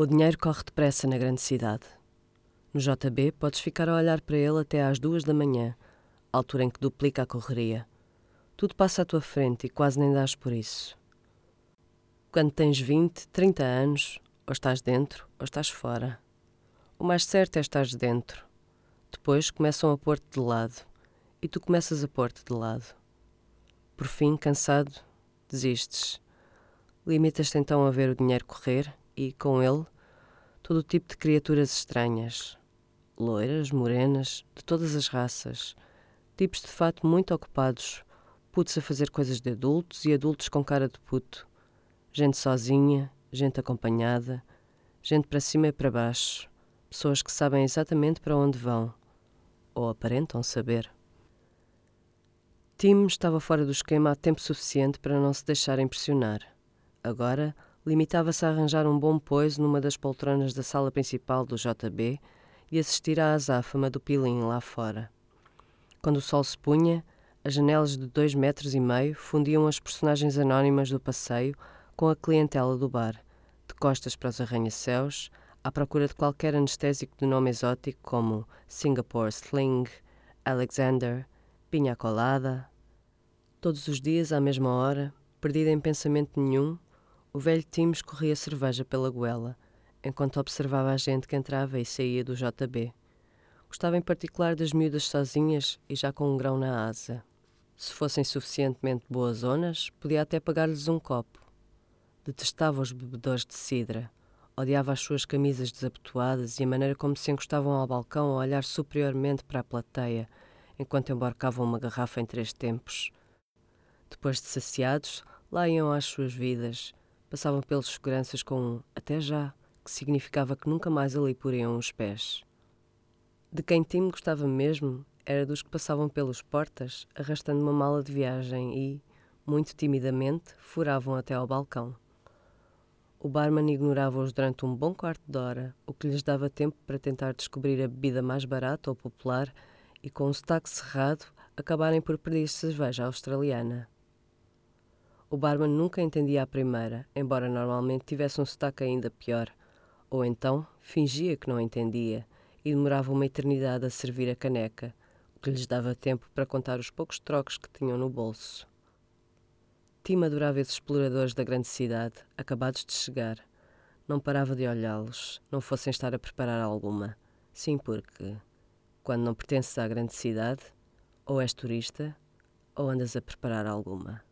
O dinheiro corre depressa na grande cidade. No JB, podes ficar a olhar para ele até às duas da manhã, altura em que duplica a correria. Tudo passa à tua frente e quase nem dás por isso. Quando tens 20, 30 anos, ou estás dentro ou estás fora. O mais certo é estar dentro. Depois começam a pôr-te de lado e tu começas a pôr-te de lado. Por fim, cansado, desistes. Limitas-te então a ver o dinheiro correr e, com ele, todo o tipo de criaturas estranhas. Loiras, morenas, de todas as raças. Tipos de fato muito ocupados, putos a fazer coisas de adultos e adultos com cara de puto. Gente sozinha, gente acompanhada, gente para cima e para baixo. Pessoas que sabem exatamente para onde vão, ou aparentam saber. Tim estava fora do esquema há tempo suficiente para não se deixar impressionar. Agora, limitava-se a arranjar um bom poiso numa das poltronas da sala principal do JB e assistir à azáfama do pilim lá fora. Quando o sol se punha, as janelas de dois metros e meio fundiam as personagens anónimas do passeio com a clientela do bar, de costas para os arranha-céus, à procura de qualquer anestésico de nome exótico como Singapore Sling, Alexander, Pinha Colada. Todos os dias, à mesma hora, perdido em pensamento nenhum, o velho Tim escorria cerveja pela goela, enquanto observava a gente que entrava e saía do JB. Gostava em particular das miúdas sozinhas e já com um grão na asa. Se fossem suficientemente boas zonas, podia até pagar-lhes um copo. Detestava os bebedores de cidra. Odiava as suas camisas desabotoadas e a maneira como se encostavam ao balcão a olhar superiormente para a plateia, enquanto embarcavam uma garrafa em três tempos. Depois de saciados, lá iam às suas vidas, passavam pelos seguranças com um até já, que significava que nunca mais ali poriam os pés. De quem Tim gostava mesmo era dos que passavam pelos portas arrastando uma mala de viagem e, muito timidamente, furavam até ao balcão. O barman ignorava-os durante um bom quarto de hora, o que lhes dava tempo para tentar descobrir a bebida mais barata ou popular e, com um sotaque cerrado, acabarem por pedir cerveja australiana. O barman nunca entendia a primeira, embora normalmente tivesse um sotaque ainda pior, ou então fingia que não entendia e demorava uma eternidade a servir a caneca, o que lhes dava tempo para contar os poucos trocos que tinham no bolso. Tim adorava esses exploradores da grande cidade, acabados de chegar. Não parava de olhá-los, não fossem estar a preparar alguma. Sim, porque, quando não pertences à grande cidade, ou és turista, ou andas a preparar alguma.